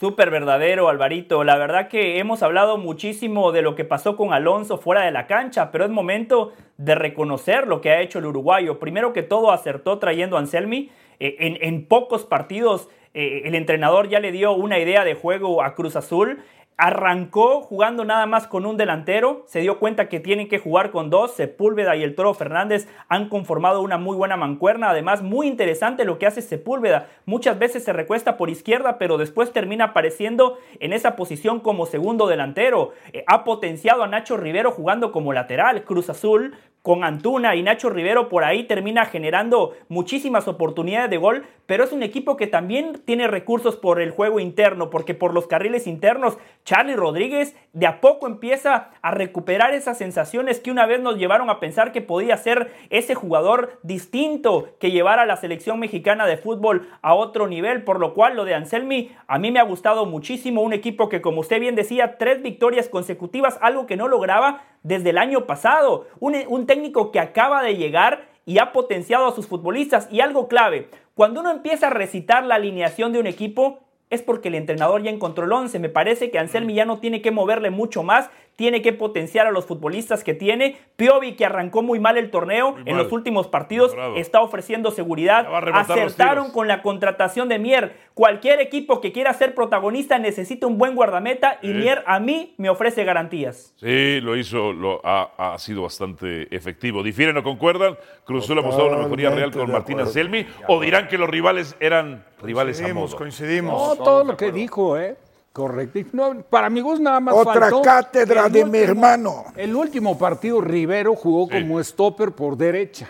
Súper verdadero, Alvarito. La verdad que hemos hablado muchísimo de lo que pasó con Alonso fuera de la cancha, pero es momento de reconocer lo que ha hecho el uruguayo. Primero que todo, acertó trayendo a Anselmi. Eh, en, en pocos partidos, eh, el entrenador ya le dio una idea de juego a Cruz Azul. Arrancó jugando nada más con un delantero, se dio cuenta que tienen que jugar con dos, Sepúlveda y el Toro Fernández han conformado una muy buena mancuerna, además muy interesante lo que hace Sepúlveda, muchas veces se recuesta por izquierda, pero después termina apareciendo en esa posición como segundo delantero, Eh, ha potenciado a Nacho Rivero jugando como lateral, Cruz Azul con Antuna y Nacho Rivero por ahí termina generando muchísimas oportunidades de gol, pero es un equipo que también tiene recursos por el juego interno, porque por los carriles internos, Charlie Rodríguez de a poco empieza a recuperar esas sensaciones que una vez nos llevaron a pensar que podía ser ese jugador distinto que llevara a la selección mexicana de fútbol a otro nivel, por lo cual lo de Anselmi a mí me ha gustado muchísimo, un equipo que como usted bien decía, tres victorias consecutivas, algo que no lograba desde el año pasado, un, técnico que acaba de llegar y ha potenciado a sus futbolistas. Y algo clave, cuando uno empieza a recitar la alineación de un equipo, es porque el entrenador ya encontró el 11. Me parece que Anselmi ya no tiene que moverle mucho más, tiene que potenciar a los futbolistas que tiene. Piovi, que arrancó muy mal el torneo en los últimos partidos, está ofreciendo seguridad. Acertaron con la contratación de Mier. Cualquier equipo que quiera ser protagonista necesita un buen guardameta y Mier a mí me ofrece garantías. Sí, lo hizo, lo, ha, sido bastante efectivo. ¿Difieren o concuerdan? Cruzul ha mostrado una mejoría real con Martín Anselmi. ¿O dirán que los rivales eran rivales a modo? Coincidimos. No, todo lo que dijo, ¿eh? Correcto. No, para mi gusto nada más Otra cátedra de mi hermano. El último partido Rivero jugó como stopper por derecha,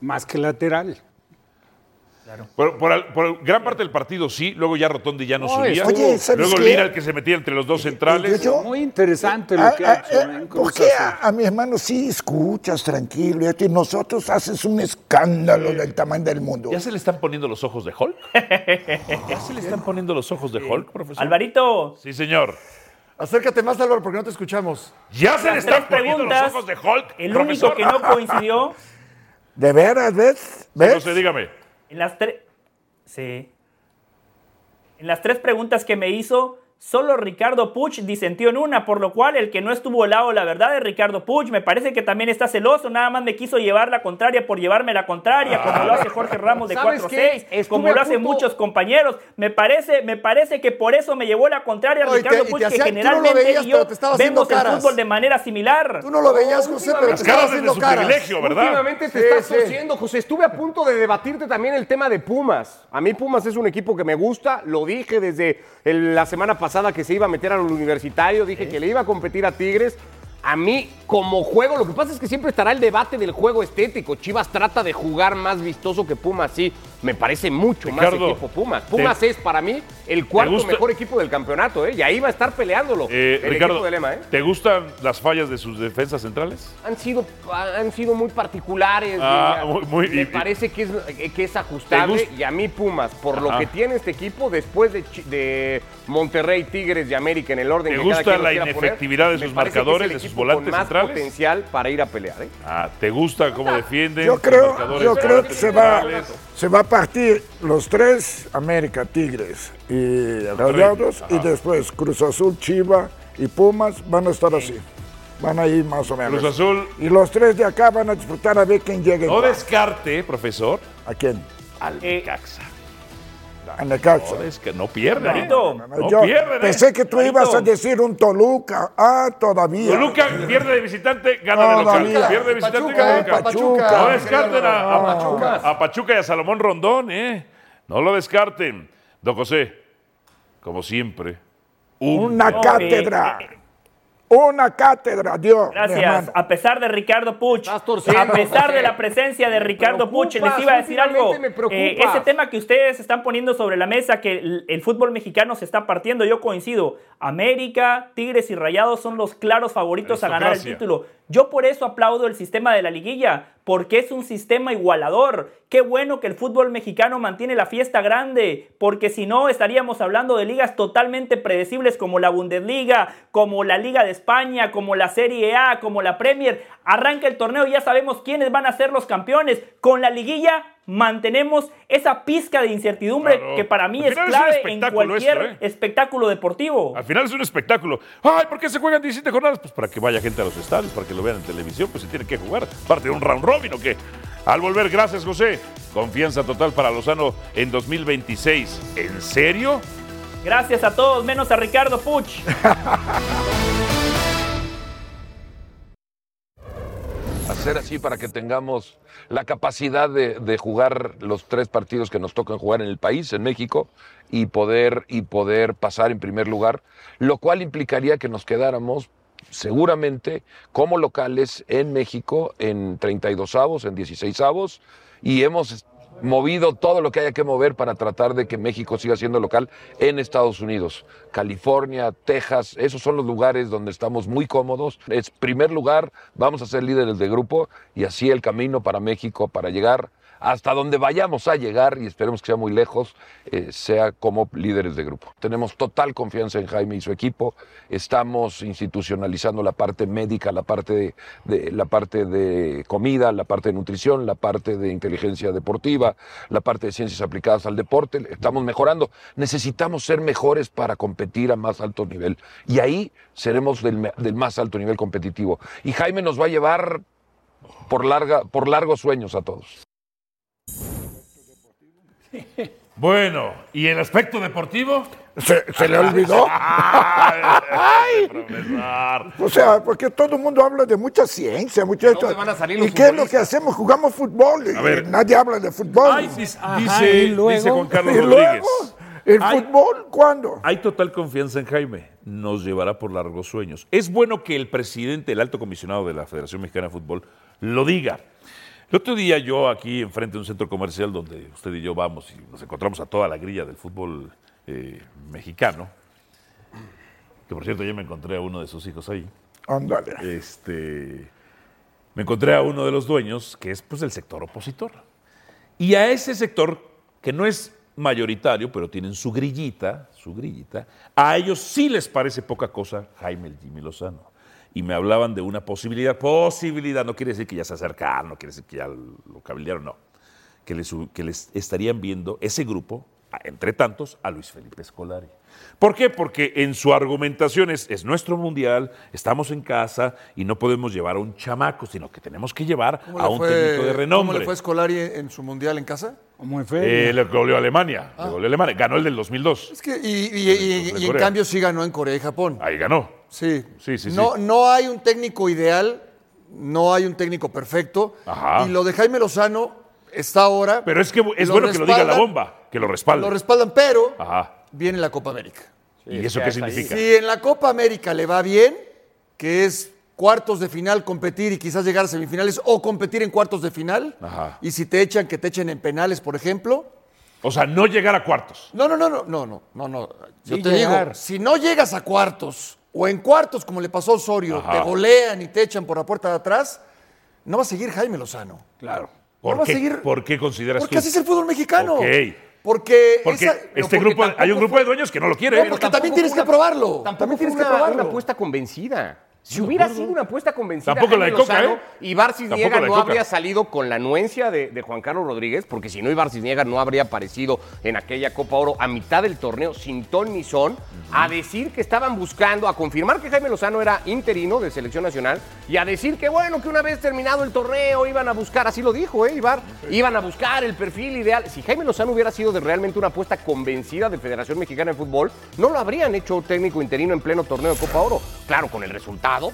más que lateral. Por, por, gran parte del partido sí, luego ya Rotondi ya no, subía. luego Lira el que se metía entre los dos centrales. Muy interesante lo que ha hecho. ¿eh? ¿Por qué a, mi hermano sí escuchas tranquilo y nosotros haces un escándalo del tamaño del mundo? ¿Ya se le están poniendo los ojos de Hulk? *laughs* ¿Ya se le están poniendo los ojos de Hulk, profesor? Alvarito. Sí, señor. Acércate más, Álvaro, porque no te escuchamos. ¿Ya se le están poniendo los ojos de Hulk? El único que no coincidió. *laughs* ¿De veras, ves? ¿Ves? No sé, dígame. En las tres. Sí. En las tres preguntas que me hizo, Solo Ricardo Puch disentió en una, por lo cual el que no estuvo al lado la verdad es Ricardo Puch. Me parece que también está celoso, nada más me quiso llevar la contraria por llevarme la contraria, como lo hace Jorge Ramos de 4-6, como lo hacen muchos compañeros. Me parece, me parece que por eso me llevó la contraria Ricardo Puch, que generalmente no yo vemos el fútbol de manera similar. Tú no lo veías, José, pero te estaba haciendo su privilegio, ¿verdad? Últimamente te estás torciendo, José. Estuve a punto de debatirte también el tema de Pumas. A mí Pumas es un equipo que me gusta, lo dije desde la semana pasada que se iba a meter al universitario, dije que le iba a competir a Tigres. A mí, como juego, lo que pasa es que siempre estará el debate del juego estético. Chivas trata de jugar más vistoso que Pumas, sí. Me parece mucho más equipo Pumas. Pumas es, para mí, el cuarto mejor equipo del campeonato, ¿eh? Y ahí va a estar peleándolo eh, el equipo de Lema, ¿eh? ¿Te gustan las fallas de sus defensas centrales? Han sido, han sido muy particulares. Ah, me parece que es, que es ajustable. Y a mí, Pumas, por lo que tiene este equipo, después de, Monterrey, Tigres y América en el orden ¿Te gusta la inefectividad de sus marcadores, de sus volantes con más potencial para ir a pelear, ¿eh? Ah, ¿te gusta cómo defienden? Yo creo, yo creo que se va, se va a partir los tres, América, Tigres y Rayados, y después Cruz Azul, Chiva y Pumas van a estar así. Van a ir más o menos. Cruz Azul. Y los tres de acá van a disfrutar a ver quién llega. No descarte, profesor. ¿A quién? Al eh, Caxa. En No, es que no pierde. No, no, no ¿eh? Pensé que tú ibas a decir un Toluca. Ah, todavía. Toluca pierde de visitante, gana de local. Pierde de visitante, gana de local. Pachuca. No descarten a, Pachuca. a Pachuca y a Salomón Rondón, ¿eh? No lo descarten. Don José, como siempre, una cátedra. Una cátedra, Dios. Gracias. A pesar de Ricardo Puch, a pesar de la presencia de Ricardo Puch, les iba a decir algo. Eh, ese tema que ustedes están poniendo sobre la mesa, que el, fútbol mexicano se está partiendo, yo coincido. América, Tigres y Rayados son los claros favoritos a ganar el título. Yo por eso aplaudo el sistema de la liguilla, porque es un sistema igualador. Qué bueno que el fútbol mexicano mantiene la fiesta grande, porque si no estaríamos hablando de ligas totalmente predecibles como la Bundesliga, como la Liga de España, como la Serie A, como la Premier. Arranca el torneo y ya sabemos quiénes van a ser los campeones. Con la liguilla mantenemos esa pizca de incertidumbre que para mí es clave en cualquier ¿eh? espectáculo deportivo. Al final es un espectáculo. Ay, ¿por qué se juegan 17 jornadas? Pues para que vaya gente a los estadios, para que lo vean en televisión, pues se tiene que jugar. Parte de un round robin o qué. Al volver, gracias José. Confianza total para Lozano en 2026. ¿En serio? Gracias a todos, menos a Ricardo Puch. *laughs* Hacer así para que tengamos la capacidad de, jugar los tres partidos que nos tocan jugar en el país, en México, y poder, y poder pasar en primer lugar, lo cual implicaría que nos quedáramos seguramente como locales en México en 32 avos, en 16 avos, y hemos movido todo lo que haya que mover para tratar de que México siga siendo local en Estados Unidos. California, Texas, esos son los lugares donde estamos muy cómodos. Es primer lugar, vamos a ser líderes de grupo y así el camino para México para llegar hasta donde vayamos a llegar, y esperemos que sea muy lejos, eh, sea como líderes de grupo. Tenemos total confianza en Jaime y su equipo, estamos institucionalizando la parte médica, la parte de, la parte de comida, la parte de nutrición, la parte de inteligencia deportiva, la parte de ciencias aplicadas al deporte, estamos mejorando. Necesitamos ser mejores para competir a más alto nivel, y ahí seremos del, del más alto nivel competitivo. Y Jaime nos va a llevar por, larga, por largos sueños a todos. Bueno, ¿y el aspecto deportivo? ¿Se, se le olvidó? *laughs* Ay. O sea, porque todo el mundo habla de mucha ciencia, mucha dónde van a salir ¿Y qué es lo que hacemos? Jugamos fútbol y A ver. nadie habla de fútbol. Ay, dice, Ajá, dice- y luego- dice Juan Carlos *laughs* ¿Y Rodríguez. luego? ¿El fútbol cuándo? Hay total confianza en Jaime. Nos llevará por largos sueños. Es bueno que el presidente, el alto comisionado de la Federación Mexicana de Fútbol, lo diga. El otro día yo aquí enfrente de un centro comercial donde usted y yo vamos y nos encontramos a toda la grilla del fútbol eh, mexicano, que por cierto ya me encontré a uno de sus hijos ahí. Ándale. Este, me encontré a uno de los dueños que es pues el sector opositor. Y a ese sector, que no es mayoritario, pero tienen su grillita, su grillita, a ellos sí les parece poca cosa Jaime el Jimmy Lozano. Y me hablaban de una posibilidad, posibilidad, no quiere decir que ya se acercaron, no quiere decir que ya lo cabildearon, no. Que les, que les estarían viendo ese grupo, entre tantos, a Luis Felipe Escolari. ¿Por qué? Porque en su argumentación es, es nuestro mundial, estamos en casa y no podemos llevar a un chamaco, sino que tenemos que llevar ¿Cómo a un fue- técnico de renombre. ¿Cómo le fue Scolari en su mundial en casa? En feria. Eh, le goleó a Alemania, le goleó a Alemania, ganó el del 2002. Es que, y, y- y- de y en cambio sí ganó en Corea y Japón. Ahí ganó. Sí. Sí, sí, sí. No, no hay un técnico ideal, no hay un técnico perfecto. Ajá. Y lo de Jaime Lozano está ahora. Pero es que es bueno que lo diga la respaldan- bomba, que lo respalde. Lo respaldan, pero Ajá. viene la Copa América. ¿Y eso qué ahí. significa? Si en la Copa América le va bien, que es cuartos de final competir y quizás llegar a semifinales o competir en cuartos de final, Ajá. y si te echan, que te echen en penales, por ejemplo. O sea, no llegar a cuartos. No, no, no, no, no, no, no, no. Yo Sí te llegar. digo, si no llegas a cuartos o en cuartos como le pasó a Osorio, Ajá. te golean y te echan por la puerta de atrás, no va a seguir Jaime Lozano. Claro. ¿Por, No va a qué, seguir- ¿Por qué consideras Porque tú? así es el fútbol mexicano. Ok. Porque, Porque esa- este porque grupo, hay un grupo fue- de dueños que no lo quiere. No, porque también tienes que probarlo. También tienes fue que una, probarlo. una apuesta convencida. Si hubiera sido una apuesta convencida, Tampoco la de Jaime Coca, Lozano, ¿eh? Ibar Tampoco Cisniega la de no habría salido con la anuencia de, de Juan Carlos Rodríguez, porque si no, Ibar Cisniega no habría aparecido en aquella Copa Oro a mitad del torneo sin ton ni son, a decir que estaban buscando, a confirmar que Jaime Lozano era interino de selección nacional y a decir que, bueno, que una vez terminado el torneo iban a buscar, así lo dijo, ¿eh, Ibar? Iban a buscar el perfil ideal. Si Jaime Lozano hubiera sido de realmente una apuesta convencida de Federación Mexicana de Fútbol, no lo habrían hecho técnico interino en pleno torneo de Copa Oro. Claro, con el resultado, pasado